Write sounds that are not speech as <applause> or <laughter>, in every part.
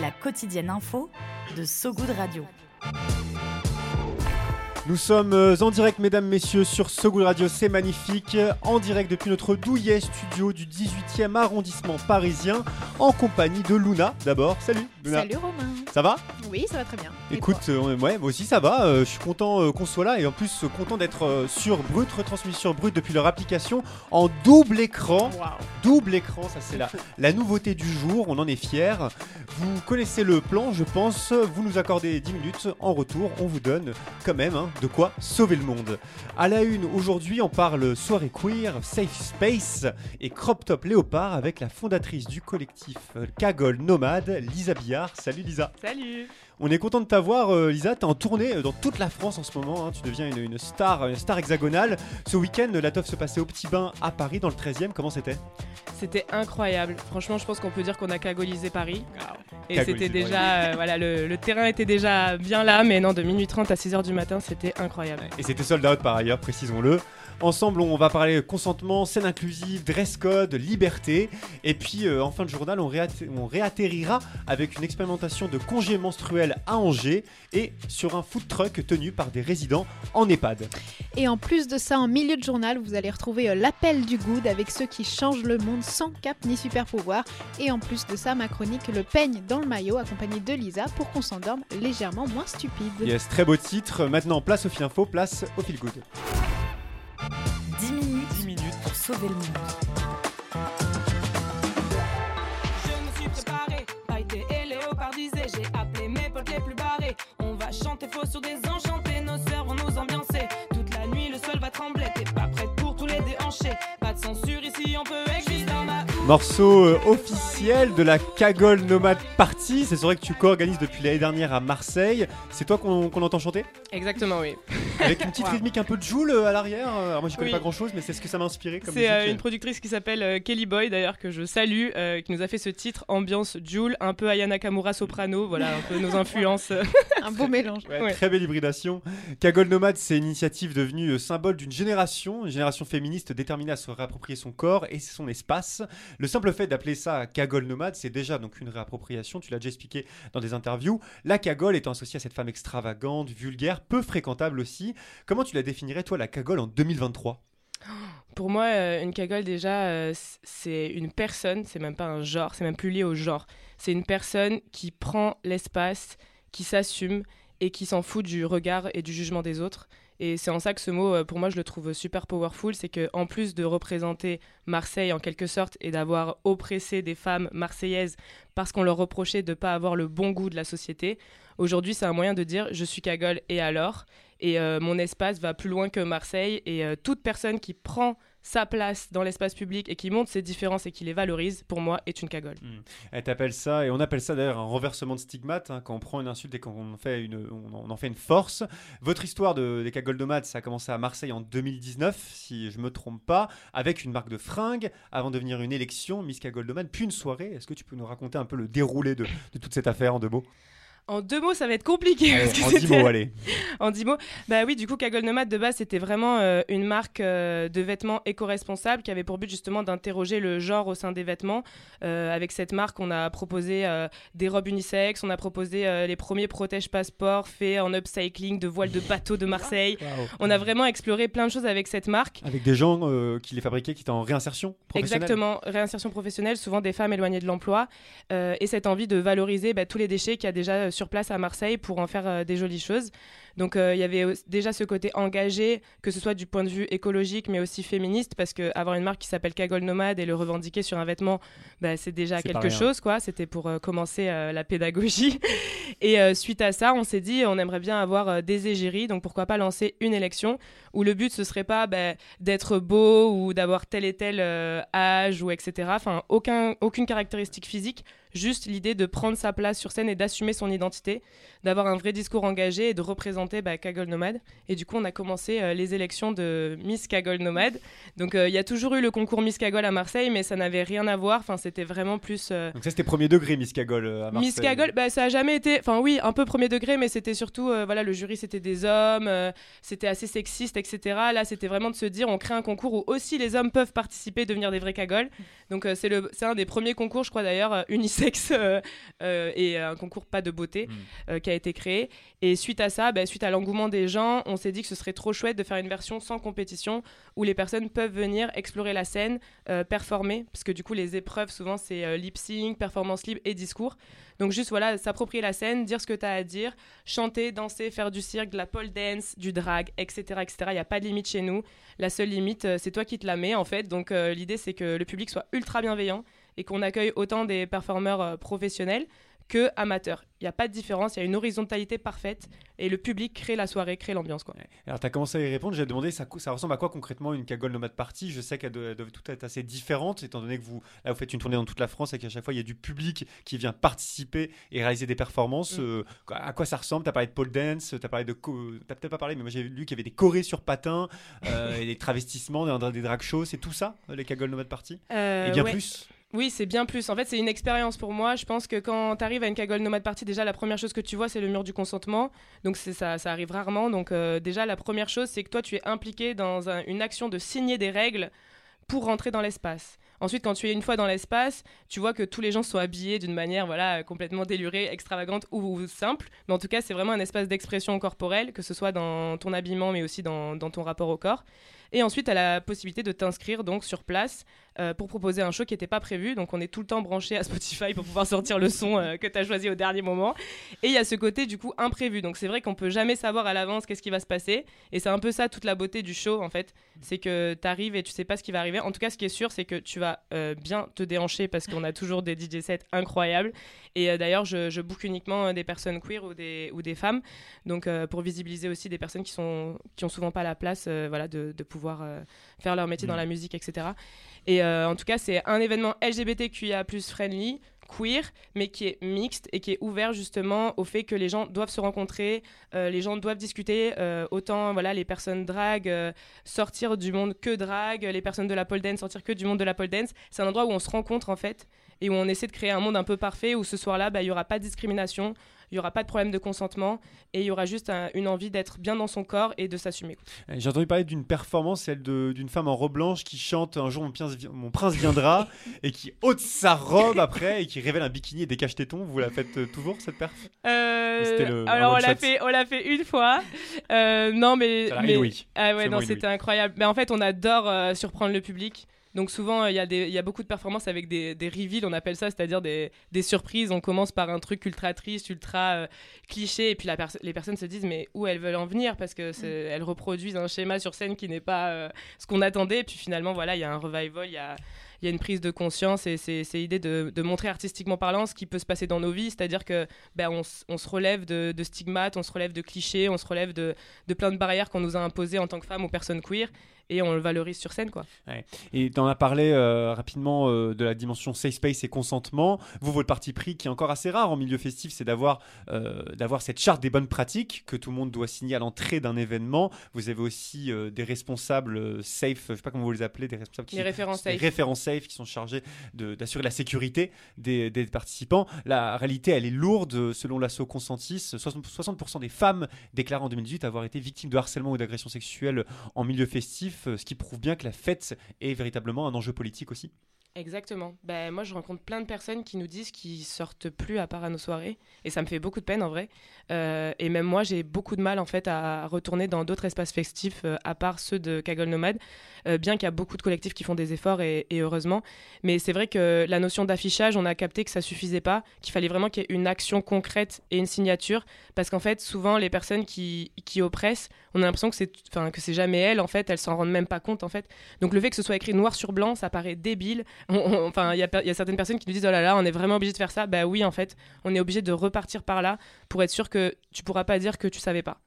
La quotidienne info de So Good Radio. Nous sommes euh, en direct, mesdames, messieurs, sur Sogoul Radio, c'est magnifique. En direct depuis notre douillet studio du 18e arrondissement parisien, en compagnie de Luna d'abord. Salut Luna. Salut Romain. Ça va Oui, ça va très bien. Écoute, euh, ouais, moi aussi ça va. euh, je suis content euh, qu'on soit là et en plus content d'être sur Brut, retransmis sur Brut depuis leur application en double écran. Double écran, ça c'est la, la nouveauté du jour, on en est fiers. Vous connaissez le plan, je pense. Vous nous accordez 10 minutes. En retour, on vous donne quand même hein, de quoi sauver le monde. À la une, aujourd'hui, on parle soirée queer, safe space et crop top léopard avec la fondatrice du collectif Cagole Nomade, Lisa Billard. Salut Lisa. Salut. On est content de t'avoir, euh, Lisa. T'es en tournée euh, dans toute la France en ce moment. hein. Tu deviens une, une star, une star hexagonale. Ce week-end, la teuf se passait au Petit Bain à Paris, dans le 13e. Comment c'était? C'était incroyable. Franchement, je pense qu'on peut dire qu'on a cagolisé Paris. Et c'était déjà, euh, voilà, le, le terrain était déjà bien là, mais non, de minuit 30 à 6h du matin, c'était incroyable. Et c'était sold out par ailleurs, précisons-le. Ensemble, on va parler consentement, scène inclusive, dress code, liberté. Et puis, euh, en fin de journal, on, on réatterrira avec une expérimentation de congé menstruel à Angers et sur un food truck tenu par des résidents en EHPAD. Et en plus de ça, en milieu de journal, vous allez retrouver euh, l'appel du good avec ceux qui changent le monde sans cap ni super pouvoir. Et en plus de ça, ma chronique Le peigne dans le maillot, accompagné de Lisa, pour qu'on s'endorme légèrement moins stupide. Yes, très beau titre. Maintenant, place au fil info, place au fil good. 10 minutes, pour sauver le monde. Je me suis préparé, pailleté et léopardisé. J'ai appelé mes potes les plus barrés. On va chanter faux sur des enchantés, nos sœurs vont nous ambiancer. Toute la nuit, le sol va trembler. T'es pas prête pour tous les déhanchés. Pas de censure ici, on peut exister dans ma Morceau euh, officiel de la Cagole Nomade Party. C'est vrai que tu co-organises depuis l'année dernière à Marseille. C'est toi qu'on entend chanter? Exactement, oui. Avec une petite Wow. rythmique un peu de Joule euh, à l'arrière. Alors moi, je connais Oui. pas grand chose, mais c'est ce que ça m'a inspiré C'est euh, une productrice qui s'appelle euh, Kelly Boy, d'ailleurs, que je salue, euh, qui nous a fait ce titre ambiance Joule, un peu Ayana Nakamura soprano, voilà, un peu nos <laughs> influences. euh. <laughs> Un beau mélange. Ouais, Ouais. Très belle hybridation. Cagole Nomade, c'est une initiative devenue euh, symbole d'une génération, une génération féministe déterminée à se réapproprier son corps et son espace. Le simple fait d'appeler ça Cagole Nomade, c'est déjà donc une réappropriation. Tu l'as déjà expliqué dans des interviews. La cagole étant associée à cette femme extravagante, vulgaire, peu fréquentable aussi. Comment tu la définirais, toi, la cagole en 2023 Pour moi, euh, une cagole, déjà, euh, c'est une personne, c'est même pas un genre, c'est même plus lié au genre. C'est une personne qui prend l'espace, qui s'assume et qui s'en fout du regard et du jugement des autres. Et c'est en ça que ce mot, euh, pour moi, je le trouve super powerful. C'est que en plus de représenter Marseille en quelque sorte et d'avoir oppressé des femmes marseillaises parce qu'on leur reprochait de ne pas avoir le bon goût de la société, aujourd'hui, c'est un moyen de dire je suis cagole et alors? Et euh, mon espace va plus loin que Marseille. Et euh, toute personne qui prend sa place dans l'espace public et qui montre ses différences et qui les valorise, pour moi, est une cagole. Elle t'appelle ça, et on appelle ça d'ailleurs un renversement de stigmate, hein, quand on prend une insulte et quand on en fait une, force. Votre histoire de, des cagoles nomades, ça a commencé à Marseille en 2019, si je me trompe pas, avec une marque de fringues, avant de devenir une élection, Miss Cagole Nomade, puis une soirée. Est-ce que tu peux nous raconter un peu le déroulé de, de toute cette affaire en deux mots? En deux mots, ça va être compliqué. Allez, parce En dix mots, allez. <laughs> en dix mots. Bah oui, du coup, Cagole Nomade de base, c'était vraiment euh, une marque euh, de vêtements éco-responsables qui avait pour but justement d'interroger le genre au sein des vêtements. Euh, avec cette marque, on a proposé des robes unisexes, on a proposé les premiers protèges passeports faits en upcycling de voiles de bateau de Marseille. On a vraiment exploré plein de choses avec cette marque. Avec des gens qui les fabriquaient, qui étaient en réinsertion professionnelle. Exactement, réinsertion professionnelle, souvent des femmes éloignées de l'emploi, et cette envie de valoriser bah, tous les déchets qu'il y a déjà euh, sur place à Marseille pour en faire euh, des jolies choses. Donc euh, il y avait déjà ce côté engagé, que ce soit du point de vue écologique, mais aussi féministe, parce qu'avoir une marque qui s'appelle Cagole Nomade et le revendiquer sur un vêtement, bah, c'est déjà quelque chose, quoi. C'était pour euh, commencer la pédagogie. <laughs> Et suite à ça, on s'est dit, on aimerait bien avoir des égéries, donc pourquoi pas lancer une élection où le but ce serait pas bah, d'être beau ou d'avoir tel et tel euh, âge ou etc. Enfin, aucun, aucune caractéristique physique, juste l'idée de prendre sa place sur scène et d'assumer son identité, d'avoir un vrai discours engagé et de représenter bah, Kaggle Nomade. Et du coup, on a commencé euh, les élections de Miss Kaggle Nomade. Donc, euh, il y a toujours eu le concours Miss Kaggle à Marseille, mais ça n'avait rien à voir. Enfin, c'était vraiment plus. euh, Donc ça c'était premier degré Miss euh, à Marseille. Miss Kaggle, bah, ça a jamais été. Enfin, oui, un peu premier degré, mais c'était surtout. voilà, le jury, c'était des hommes, c'était assez sexiste, etc. Là, c'était vraiment de se dire on crée un concours où aussi les hommes peuvent participer, devenir des vrais cagoles. Donc, c'est le- un des premiers concours, je crois d'ailleurs, euh, euh, euh, et un concours pas de beauté euh, qui a été créé. Et suite à ça, bah, suite à l'engouement des gens, on s'est dit que ce serait trop chouette de faire une version sans compétition où les personnes peuvent venir explorer la scène, performer, parce que du coup, les épreuves, souvent, c'est lip sync, performance libre et discours. Donc, juste voilà, s'approprier la scène, dire ce que tu as à dire, chanter, danser, faire du cirque, de la pole dance, du drag, etc. etc. Il n'y a pas de limite chez nous. La seule limite, c'est toi qui te la mets, en fait. Donc, euh, l'idée, c'est que le public soit ultra bienveillant et qu'on accueille autant des performeurs euh, professionnels que amateurs. Il n'y a pas de différence, il y a une horizontalité parfaite et le public crée la soirée, crée l'ambiance. quoi. Alors, tu as commencé à y répondre. J'ai demandé ça, ça ressemble à quoi concrètement une Cagole Nomade Party Je sais elles doivent toutes être assez différentes, étant donné que vous, là, vous faites une tournée dans toute la France et qu'à chaque fois, il y a du public qui vient participer et réaliser des performances. Mm. Euh, à quoi ça ressemble? Tu as parlé de pole dance, tu as parlé de. T'as peut-être pas parlé, mais moi, j'ai lu qu'il y avait des chorés sur patins euh, <laughs> et des travestissements, des, des drag shows. C'est tout ça, les Cagole Nomade Party Euh, Et bien ouais. plus? Oui, c'est bien plus. En fait, c'est une expérience pour moi. Je pense que quand tu arrives à une Kaggle Nomade Party, déjà, la première chose que tu vois, c'est le mur du consentement. Donc, ça, ça arrive rarement. Donc, euh, déjà, la première chose, c'est que toi, tu es impliqué dans un- une action de signer des règles pour rentrer dans l'espace. Ensuite, quand tu es une fois dans l'espace, tu vois que tous les gens sont habillés d'une manière voilà, complètement délurée, extravagante ou, simple. Mais en tout cas, c'est vraiment un espace d'expression corporelle, que ce soit dans ton habillement, mais aussi dans ton rapport au corps. Et ensuite, tu as la possibilité de t'inscrire donc sur place euh, pour proposer un show qui n'était pas prévu. Donc, on est tout le temps branché à Spotify pour pouvoir sortir le son euh, que tu as choisi au dernier moment. Et il y a ce côté du coup imprévu. Donc, c'est vrai qu'on peut jamais savoir à l'avance qu'est-ce qui va se passer. Et c'est un peu ça toute la beauté du show en fait. C'est que tu arrives et tu sais pas ce qui va arriver. En tout cas, ce qui est sûr, c'est que tu vas euh, bien te déhancher parce qu'on a toujours des DJ sets incroyables. Et d'ailleurs, je, je book uniquement des personnes queer ou des, ou des femmes. Donc, pour visibiliser aussi des personnes qui, sont, qui ont souvent pas la place voilà, de, de pouvoir euh, faire leur métier dans la musique, etc. Et euh, en tout cas, c'est un événement LGBTQIA friendly, queer, mais qui est mixte et qui est ouvert justement au fait que les gens doivent se rencontrer, euh, les gens doivent discuter, euh, autant voilà les personnes drag euh, sortir du monde que drag, les personnes de la pole dance sortir que du monde de la pole dance. C'est un endroit où on se rencontre en fait et où on essaie de créer un monde un peu parfait où ce soir-là, bah, il y aura pas de discrimination, il y aura pas de problème de consentement et il y aura juste un- une envie d'être bien dans son corps et de s'assumer. Euh, J'ai entendu parler d'une performance, celle d'une femme en robe blanche qui chante Un jour mon prince, vi- mon prince viendra <laughs> et qui ôte sa robe après et qui révèle un bikini et des cache-tétons. Vous la faites euh, toujours cette perf? Euh, le- alors on l'a fait, on l'a fait une fois. Euh, non mais, mais- ah ouais non c'était incroyable. Mais en fait on adore euh, surprendre le public. Donc souvent il y a des, il y a beaucoup de performances avec des, des reveals, on appelle ça, c'est-à-dire des, des surprises. On commence par un truc ultra triste, ultra euh, cliché, et puis la pers- les personnes se disent mais où elles veulent en venir? Parce que c'est- elles reproduisent un schéma sur scène qui n'est pas euh, ce qu'on attendait. Et puis finalement voilà il y a un revival, il y a il y a une prise de conscience et c'est l'idée de, de montrer artistiquement parlant ce qui peut se passer dans nos vies, c'est-à-dire que ben, on, se relève de, de stigmates, on se relève de clichés, on se relève de, de plein de barrières qu'on nous a imposées en tant que femmes ou personnes queer et on le valorise sur scène quoi. Ouais. Et tu en as parlé euh, rapidement euh, de la dimension safe space et consentement. Vous, votre parti pris, qui est encore assez rare en milieu festif, c'est d'avoir euh, d'avoir cette charte des bonnes pratiques que tout le monde doit signer à l'entrée d'un événement. Vous avez aussi des responsables safe, je sais pas comment vous les appelez, des responsables qui Les référents safe. référents safe qui sont chargés d'assurer la sécurité des, des participants. La réalité, elle est lourde. Selon l'assaut Consentis, 60%, 60% des femmes déclarent en 2018 avoir été victimes de harcèlement ou d'agression sexuelle en milieu festif, euh, ce qui prouve bien que la fête est véritablement un enjeu politique aussi. Exactement. Ben, moi, je rencontre plein de personnes qui nous disent qu'ils sortent plus à part à nos soirées. Et ça me fait beaucoup de peine, en vrai. Euh, et même moi, j'ai beaucoup de mal, en fait, à retourner dans d'autres espaces festifs, euh, à part ceux de Kaggle Nomade. Euh, bien qu'il y a beaucoup de collectifs qui font des efforts, et, heureusement. Mais c'est vrai que la notion d'affichage, on a capté que ça suffisait pas, qu'il fallait vraiment qu'il y ait une action concrète et une signature. Parce qu'en fait, souvent, les personnes qui, qui oppressent, on a l'impression que c'est que c'est jamais elles, en fait. Elles s'en rendent même pas compte, en fait. Donc le fait que ce soit écrit noir sur blanc, ça paraît débile Enfin, il y, a certaines personnes qui nous disent oh là là, on est vraiment obligé de faire ça. Bah oui, en fait, on est obligé de repartir par là pour être sûr que tu pourras pas dire que tu savais pas.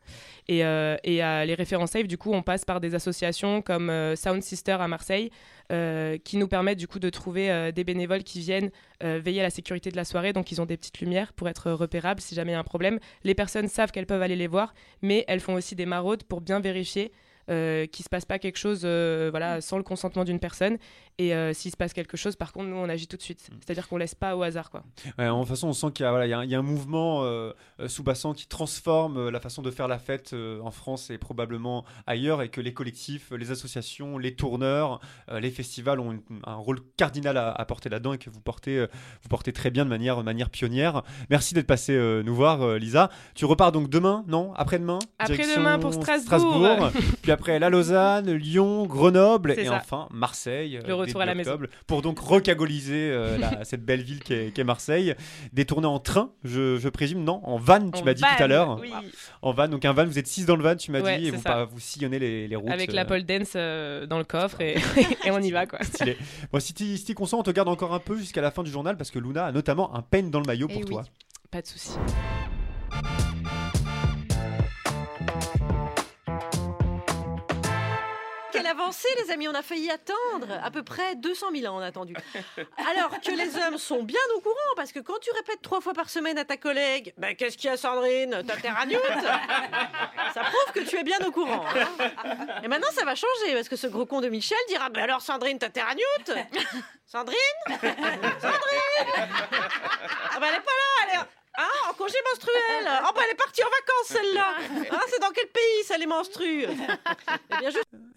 Et, euh, à les références safe, du coup, on passe par des associations comme euh, Sound Sister à Marseille, euh, qui nous permettent du coup de trouver euh, des bénévoles qui viennent euh, veiller à la sécurité de la soirée. Donc, ils ont des petites lumières pour être repérables si jamais il y a un problème. Les personnes savent qu'elles peuvent aller les voir, mais elles font aussi des maraudes pour bien vérifier euh, qu'il se passe pas quelque chose euh, voilà, sans le consentement d'une personne. Et euh, s'il se passe quelque chose, par contre, nous, on agit tout de suite. C'est-à-dire qu'on laisse pas au hasard. Quoi. Ouais, en toute façon, on sent qu'il y a, voilà, il y y a un mouvement euh, euh, sous-bassant qui transforme euh, la façon de faire la fête euh, en France et probablement ailleurs, et que les collectifs, les associations, les tourneurs, les festivals ont une- un rôle cardinal à, à porter là-dedans et que vous portez, vous portez très bien de manière, manière pionnière. Merci d'être passé nous voir, Lisa. Tu repars donc demain, non? Après-demain? Après-demain pour Strasbourg. Puis après, la Lausanne, Lyon, Grenoble et ça. enfin Marseille. Le retour à début la maison. octobre, Pour donc recagoliser euh, la- <laughs> cette belle ville qu'est qu'est Marseille. Des tournées en train, je, je présume, non En van, tu m'as dit tout à l'heure. oui. En van, donc un van, vous êtes six dans le van, tu m'as Ouais, dit, et vous, pas- vous sillonnez les, les routes. Avec euh, la pole dance euh, dans le coffre et, <laughs> et on y va. Quoi. stylé. Bon, si t'y si consens, on te garde encore un peu jusqu'à la fin du journal parce que Luna a notamment un pen dans le maillot Eh pour oui. toi. Pas de souci. Les amis, on a failli attendre. À peu près 200 000 ans, on a attendu. Alors que les hommes sont bien au courant, parce que quand tu répètes trois fois par semaine à ta collègue, ben, qu'est-ce qu'il y a, Sandrine? T'as terre à Ça prouve que tu es bien au courant. hein. Et maintenant, ça va changer, parce que ce gros con de Michel dira Ben alors, Sandrine, t'as terre à Newt Sandrine? Sandrine? Ah ben, elle est pas là, elle est. Hein, en congé menstruel Oh ben elle est partie en vacances celle-là Hein, C'est dans quel pays ça les menstrue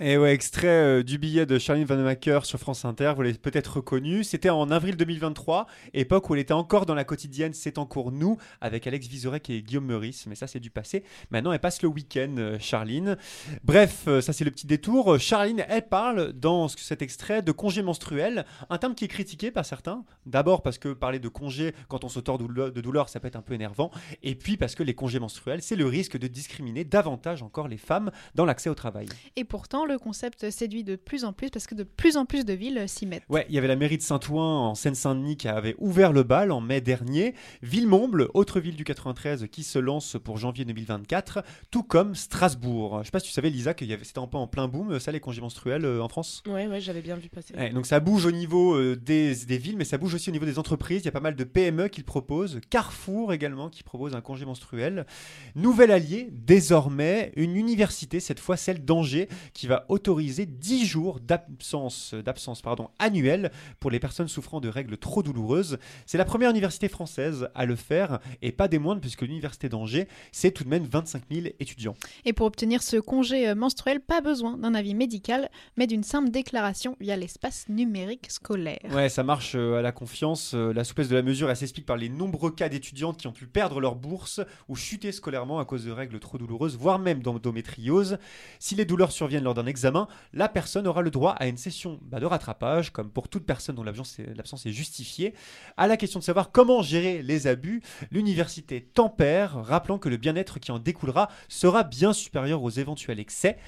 Eh Et ouais, extrait euh, du billet de Charlene Vanhoenacker sur France Inter, vous l'avez peut-être reconnu. C'était en avril 2023, époque où elle était encore dans la quotidienne C'est en cours nous, avec Alex Vizorek et Guillaume Meurice. Mais ça, c'est du passé. Maintenant, elle passe le week-end, euh, Charline. Bref, euh, ça, c'est le petit détour. Euh, Charline, elle parle dans ce- cet extrait de congé menstruel, un terme qui est critiqué par certains. D'abord parce que parler de congé quand on se tord de douleur, ça peut être un peu énervant. Et puis parce que les congés menstruels, c'est le risque de discriminer davantage encore les femmes dans l'accès au travail. Et pourtant, le concept séduit de plus en plus parce que de plus en plus de villes s'y mettent. Ouais, il y avait la mairie de Saint-Ouen en Seine-Saint-Denis qui avait ouvert le bal en mai dernier. Villemomble, autre ville du 93 qui se lance pour janvier 2024, tout comme Strasbourg. Je sais pas si tu savais, Lisa, que c'était un peu en plein boom, ça, les congés menstruels euh, en France? Ouais, ouais, j'avais bien vu passer. Ouais, donc ça bouge au niveau euh, des, des villes, mais ça bouge aussi au niveau des entreprises. Il y a pas mal de PME qui le proposent. Carrefour également qui propose un congé menstruel. Nouvel allié, désormais, une université, cette fois celle d'Angers, qui va autoriser 10 jours d'absence d'absence pardon, annuelle pour les personnes souffrant de règles trop douloureuses. C'est la première université française à le faire, et pas des moindres, puisque l'université d'Angers, c'est tout de même 25 000 étudiants. Et pour obtenir ce congé euh, menstruel, pas besoin d'un avis médical, mais d'une simple déclaration via l'espace numérique scolaire. Ouais, ça marche euh, à la confiance. Euh, la souplesse de la mesure, elle s'explique par les nombreux cas qui ont pu perdre leur bourse ou chuter scolairement à cause de règles trop douloureuses, voire même d'endométriose. Si les douleurs surviennent lors d'un examen, la personne aura le droit à une session bah, de rattrapage, comme pour toute personne dont l'absence est, l'absence est justifiée. À la question de savoir comment gérer les abus, l'université tempère, rappelant que le bien-être qui en découlera sera bien supérieur aux éventuels excès.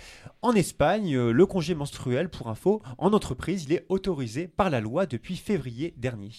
En Espagne, euh, le congé menstruel, pour info, en entreprise, il est autorisé par la loi depuis février dernier.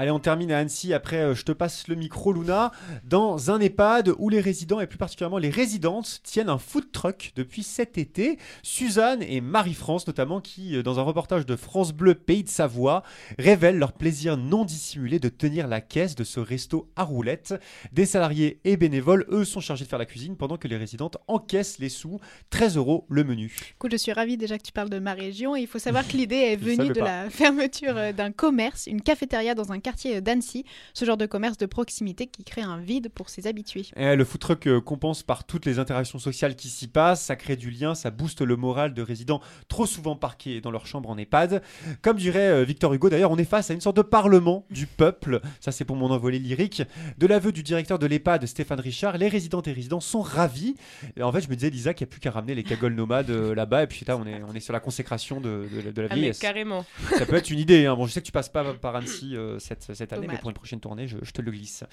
Allez, on termine à Annecy. Après, euh, je te passe le micro, Luna. Dans un EHPAD où les résidents, et plus particulièrement les résidentes, tiennent un food truck depuis cet été. Suzanne et Marie-France, notamment, qui, euh, dans un reportage de France Bleu Pays de Savoie, révèlent leur plaisir non dissimulé de tenir la caisse de ce resto à roulettes. Des salariés et bénévoles, eux, sont chargés de faire la cuisine pendant que les résidentes encaissent les sous. 13 euros le menu. Écoute, je suis ravie déjà que tu parles de ma région. Et il faut savoir que <laughs> l'idée est venue de pas. la fermeture euh, d'un commerce, une cafétéria dans un quartier d'Annecy. Ce genre de commerce de proximité qui crée un vide pour ses habitués. Eh, le food truck euh, compense par toutes les interactions sociales qui s'y passent, ça crée du lien, ça booste le moral de résidents trop souvent parqués dans leur chambre en EHPAD. Comme dirait euh, Victor Hugo, d'ailleurs, on est face à une sorte de parlement du peuple, ça c'est pour mon envolée lyrique. De l'aveu du directeur de l'EHPAD, Stéphane Richard, les résidentes et résidents sont ravis. Et en fait, je me disais, Lisa, qu'il n'y a plus qu'à ramener les cagoles nomades euh, là-bas, et puis là, on est, on est sur la consécration de, de- de la Ah, mais vieillesse. carrément. Ça peut être une idée. hein. Bon, je sais que tu passes pas par Annecy euh, cette, euh, cette, année, mais pour une prochaine tournée, je, te le glisse.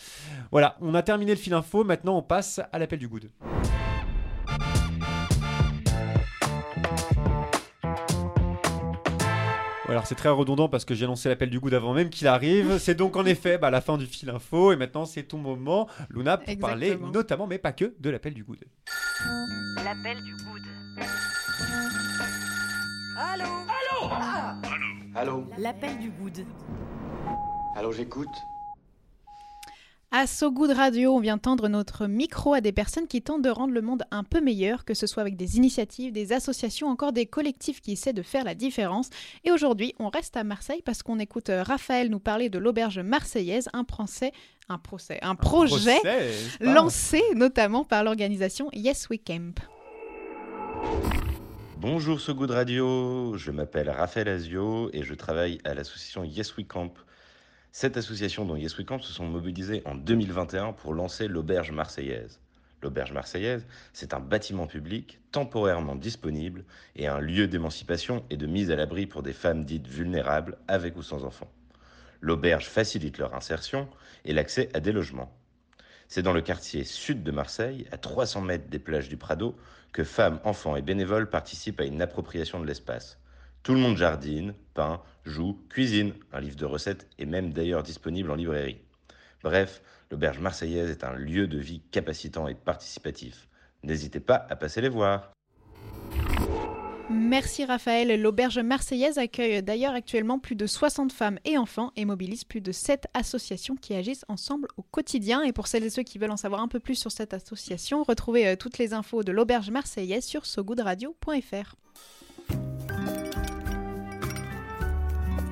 Voilà, on a terminé le fil info. Maintenant, on passe à l'appel du good. Alors c'est très redondant parce que j'ai lancé l'appel du goût avant même qu'il arrive. C'est donc en effet bah, la fin du fil info et maintenant c'est ton moment, Luna, pour parler notamment, mais pas que, de l'appel du good. L'appel du good. Allô? Allô? Ah Allô? L'appel du good. Allô, j'écoute. À So Good Radio, on vient tendre notre micro à des personnes qui tentent de rendre le monde un peu meilleur, que ce soit avec des initiatives, des associations, encore des collectifs qui essaient de faire la différence. Et aujourd'hui, on reste à Marseille parce qu'on écoute Raphaël nous parler de l'auberge marseillaise, un procès, un procès, un projet procès, lancé notamment par l'organisation Yes We Camp. Bonjour So Good Radio, je m'appelle Raphaël Azio et je travaille à l'association Yes We Camp. Cette association dont Yes We Camp se sont mobilisés en 2021 pour lancer l'auberge marseillaise. L'auberge marseillaise, c'est un bâtiment public temporairement disponible et un lieu d'émancipation et de mise à l'abri pour des femmes dites vulnérables avec ou sans enfants. L'auberge facilite leur insertion et l'accès à des logements. C'est dans le quartier sud de Marseille, à 300 mètres des plages du Prado, que femmes, enfants et bénévoles participent à une appropriation de l'espace. Tout le monde jardine, peint, joue, cuisine. Un livre de recettes est même d'ailleurs disponible en librairie. Bref, l'auberge marseillaise est un lieu de vie capacitant et participatif. N'hésitez pas à passer les voir. Merci Raphaël. L'auberge marseillaise accueille d'ailleurs actuellement plus de 60 femmes et enfants et mobilise plus de 7 associations qui agissent ensemble au quotidien. Et pour celles et ceux qui veulent en savoir un peu plus sur cette association, retrouvez euh, toutes les infos de l'auberge marseillaise sur sogoodradio.fr.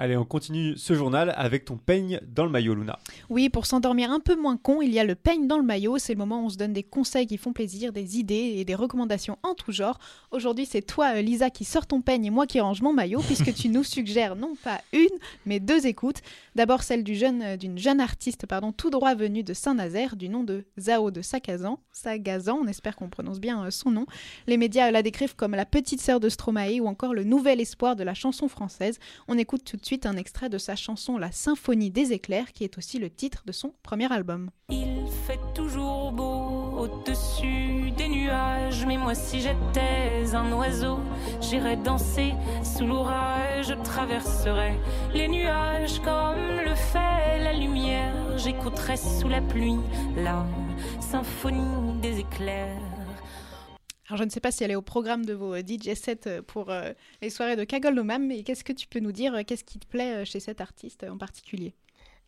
Allez, on continue ce journal avec ton peigne dans le maillot, Luna. Oui, pour s'endormir un peu moins con, il y a le peigne dans le maillot. C'est le moment où on se donne des conseils qui font plaisir, des idées et des recommandations en tout genre. Aujourd'hui, c'est toi, euh, Lisa, qui sort ton peigne et moi qui range mon maillot, puisque tu nous suggères non pas une, mais deux écoutes. D'abord celle du jeune, euh, d'une jeune artiste pardon, tout droit venue de Saint-Nazaire, du nom de Zao de Sagazan. Sagazan, on espère qu'on prononce bien euh, son nom. Les médias la décrivent comme la petite sœur de Stromae ou encore le nouvel espoir de la chanson française. On écoute tout de suite un extrait de sa chanson La Symphonie des éclairs, qui est aussi le titre de son premier album. Il fait toujours beau au-dessus des nuages, mais moi si j'étais un oiseau, j'irais danser sous l'orage, je traverserais les nuages comme le fait la lumière, j'écouterais sous la pluie la symphonie des éclairs. Alors je ne sais pas si elle est au programme de vos euh, DJ sets euh, pour euh, les soirées de Nomam, mais qu'est-ce que tu peux nous dire Qu'est-ce qui te plaît chez cet artiste en particulier?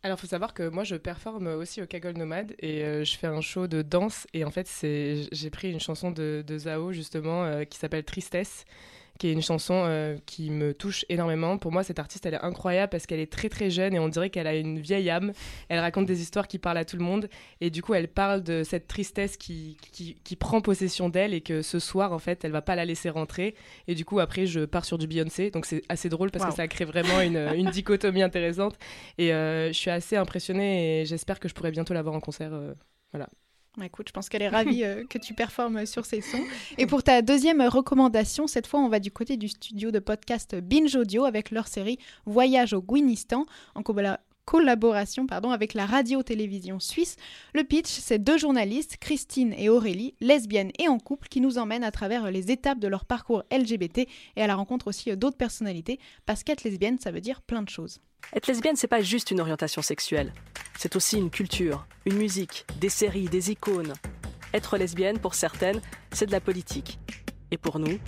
Alors, faut savoir que moi, je performe aussi au Kaggle Nomade et je fais un show de danse. Et en fait, c'est, j'ai pris une chanson de, de Zao, justement, qui s'appelle Tristesse, qui est une chanson euh, qui me touche énormément. Pour moi, cette artiste, elle est incroyable parce qu'elle est très très jeune et on dirait qu'elle a une vieille âme. Elle raconte des histoires qui parlent à tout le monde. Et du coup, elle parle de cette tristesse qui, qui, qui prend possession d'elle et que ce soir, en fait, elle va pas la laisser rentrer. Et du coup, après, je pars sur du Beyoncé. Donc, c'est assez drôle parce Wow. que ça crée vraiment une, une dichotomie intéressante. Et euh, je suis assez impressionnée et j'espère que je pourrai bientôt la voir en concert. euh, voilà. Bah, Écoute, je pense qu'elle est <laughs> ravie euh, que tu performes sur ces sons. Et pour ta deuxième recommandation, cette fois, on va du côté du studio de podcast Binge Audio avec leur série Voyage au Guinistan en colla- collaboration pardon, avec la radio-télévision suisse. Le pitch, c'est deux journalistes, Christine et Aurélie, lesbiennes et en couple, qui nous emmènent à travers les étapes de leur parcours LGBT et à la rencontre aussi d'autres personnalités, parce qu'être lesbienne, ça veut dire plein de choses. Être lesbienne, c'est pas juste une orientation sexuelle. C'est aussi une culture, une musique, des séries, des icônes. Être lesbienne, pour certaines, c'est de la politique. Et pour nous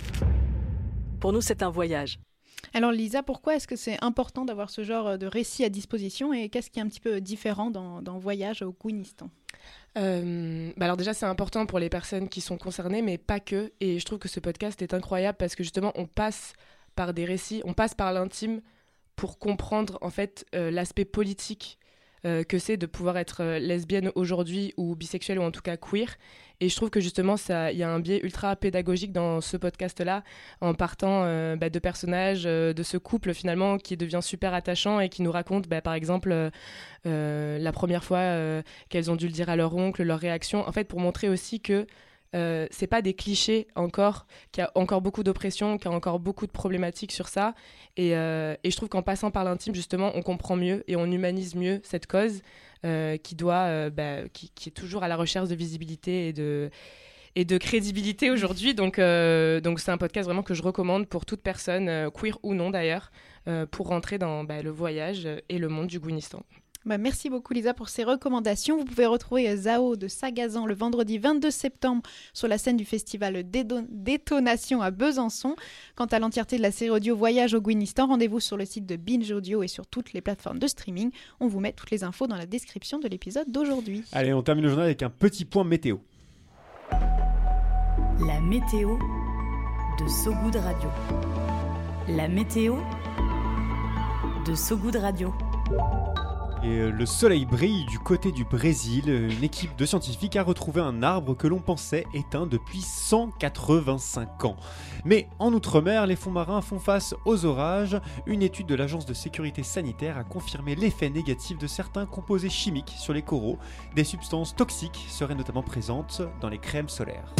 Pour nous, c'est un voyage. Alors Lisa, pourquoi est-ce que c'est important d'avoir ce genre de récit à disposition et qu'est-ce qui est un petit peu différent dans, dans Voyage au Guinistan Euh, bah alors déjà c'est important pour les personnes qui sont concernées mais pas que et je trouve que ce podcast est incroyable parce que justement on passe par des récits, on passe par l'intime pour comprendre en fait euh, l'aspect politique euh, que c'est de pouvoir être euh, lesbienne aujourd'hui ou bisexuelle ou en tout cas queer. Et je trouve que justement il y a un biais ultra pédagogique dans ce podcast là en partant bah, de personnages de ce couple finalement qui devient super attachant et qui nous raconte bah, par exemple la première fois qu'elles ont dû le dire à leur oncle leur réaction. En fait pour montrer aussi que euh, c'est pas des clichés encore, qu'il y a encore beaucoup d'oppression, qu'il y a encore beaucoup de problématiques sur ça. Et, euh, et je trouve qu'en passant par l'intime, justement, on comprend mieux et on humanise mieux cette cause euh, qui doit, euh, bah, qui, est toujours à la recherche de visibilité et de crédibilité aujourd'hui. Donc, donc c'est un podcast vraiment que je recommande pour toute personne, queer ou non d'ailleurs, pour rentrer dans bah, le voyage et le monde du Gouinistan. Bah, merci beaucoup Lisa pour ces recommandations. Vous pouvez retrouver euh, Zao de Sagazan le vendredi 22 septembre sur la scène du festival Dédo- Détonation à Besançon. Quant à l'entièreté de la série audio Voyage au Guinistan, rendez-vous sur le site de Binge Audio et sur toutes les plateformes de streaming. On vous met toutes les infos dans la description de l'épisode d'aujourd'hui. Allez, on termine le journal avec un petit point météo. La météo de Sogoud Radio. La météo de Sogoud Radio. Et euh, le soleil brille du côté du Brésil. Une équipe de scientifiques a retrouvé un arbre que l'on pensait éteint depuis 185 ans. Mais en Outre-mer, les fonds marins font face aux orages. Une étude de l'Agence de sécurité sanitaire a confirmé l'effet négatif de certains composés chimiques sur les coraux. Des substances toxiques seraient notamment présentes dans les crèmes solaires.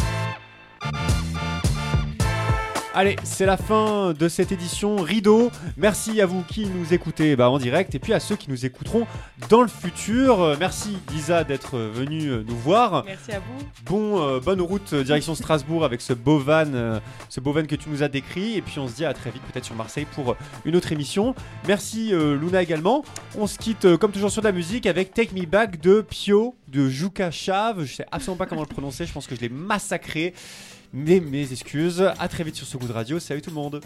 Allez, c'est la fin de cette édition Rideau. Merci à vous qui nous écoutez bah, en direct et puis à ceux qui nous écouteront dans le futur. Euh, Merci Lisa d'être venue euh, nous voir. Merci à vous. Bon, euh, bonne route direction Strasbourg avec ce beau van, euh, ce beau van que tu nous as décrit. Et puis on se dit à très vite peut-être sur Marseille pour une autre émission. Merci euh, Luna également. On se quitte comme toujours sur de la musique avec Take Me Back de Pio, de Juka Chave. Je sais absolument pas comment le prononcer. Je pense que je l'ai massacré. Mais mes excuses. À très vite sur ce goût de radio. Salut tout le monde.